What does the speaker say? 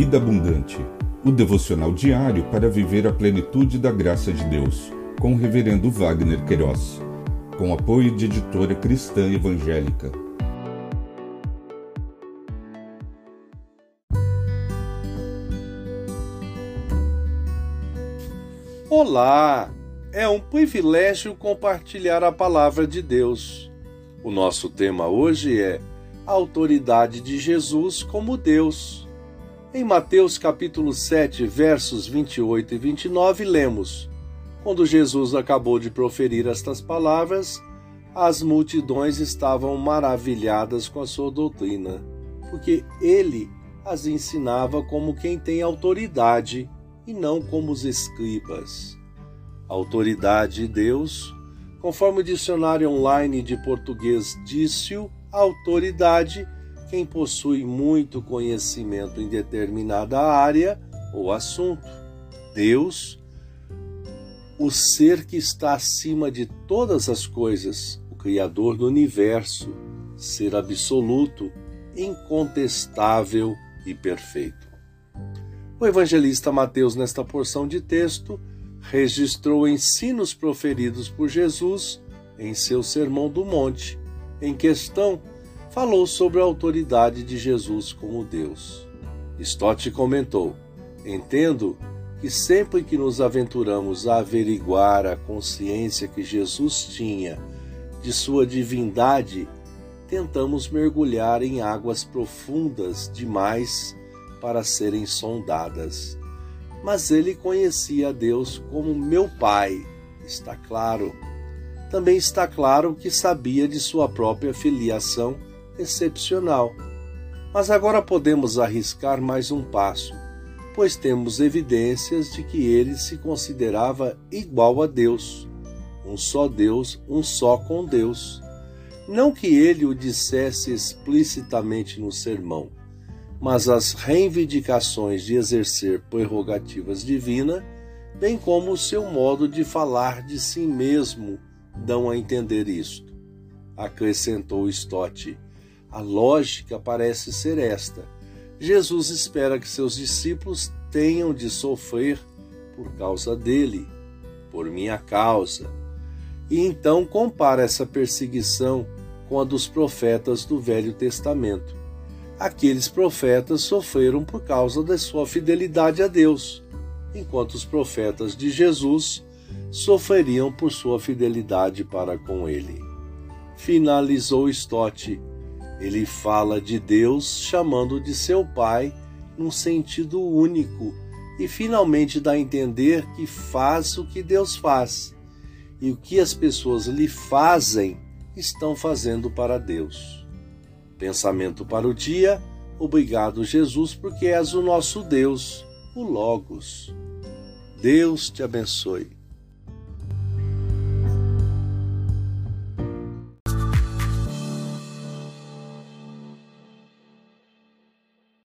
Vida Abundante, o devocional diário para viver a plenitude da graça de Deus, com o Reverendo Wagner Queiroz, com apoio de editora cristã evangélica. Olá! É um privilégio compartilhar a palavra de Deus. O nosso tema hoje é a autoridade de Jesus como Deus. Em Mateus capítulo 7, versos 28 e 29, lemos: Quando Jesus acabou de proferir estas palavras, as multidões estavam maravilhadas com a sua doutrina, porque ele as ensinava como quem tem autoridade e não como os escribas. Autoridade de Deus, conforme o dicionário online de português disse-o, autoridade quem possui muito conhecimento em determinada área ou assunto. Deus, o ser que está acima de todas as coisas, o Criador do universo, ser absoluto, incontestável e perfeito. O evangelista Mateus, nesta porção de texto, registrou ensinos proferidos por Jesus em seu Sermão do Monte. Em questão, falou sobre a autoridade de Jesus como Deus. Stott comentou: Entendo que sempre que nos aventuramos a averiguar a consciência que Jesus tinha de sua divindade, tentamos mergulhar em águas profundas demais para serem sondadas. Mas ele conhecia Deus como meu Pai, está claro. Também está claro que sabia de sua própria filiação excepcional. Mas agora podemos arriscar mais um passo, pois temos evidências de que ele se considerava igual a Deus, um só Deus, um só com Deus. Não que ele o dissesse explicitamente no sermão, mas as reivindicações de exercer prerrogativas divinas, bem como o seu modo de falar de si mesmo, dão a entender isto. Acrescentou Stott a lógica parece ser esta: Jesus espera que seus discípulos tenham de sofrer por causa dele, por minha causa. E então compara essa perseguição com a dos profetas do Velho Testamento. Aqueles profetas sofreram por causa da sua fidelidade a Deus, enquanto os profetas de Jesus sofreriam por sua fidelidade para com ele. Finalizou Stott ele fala de Deus chamando de seu Pai num sentido único e finalmente dá a entender que faz o que Deus faz e o que as pessoas lhe fazem estão fazendo para Deus. Pensamento para o dia. Obrigado, Jesus, porque és o nosso Deus, o Logos. Deus te abençoe.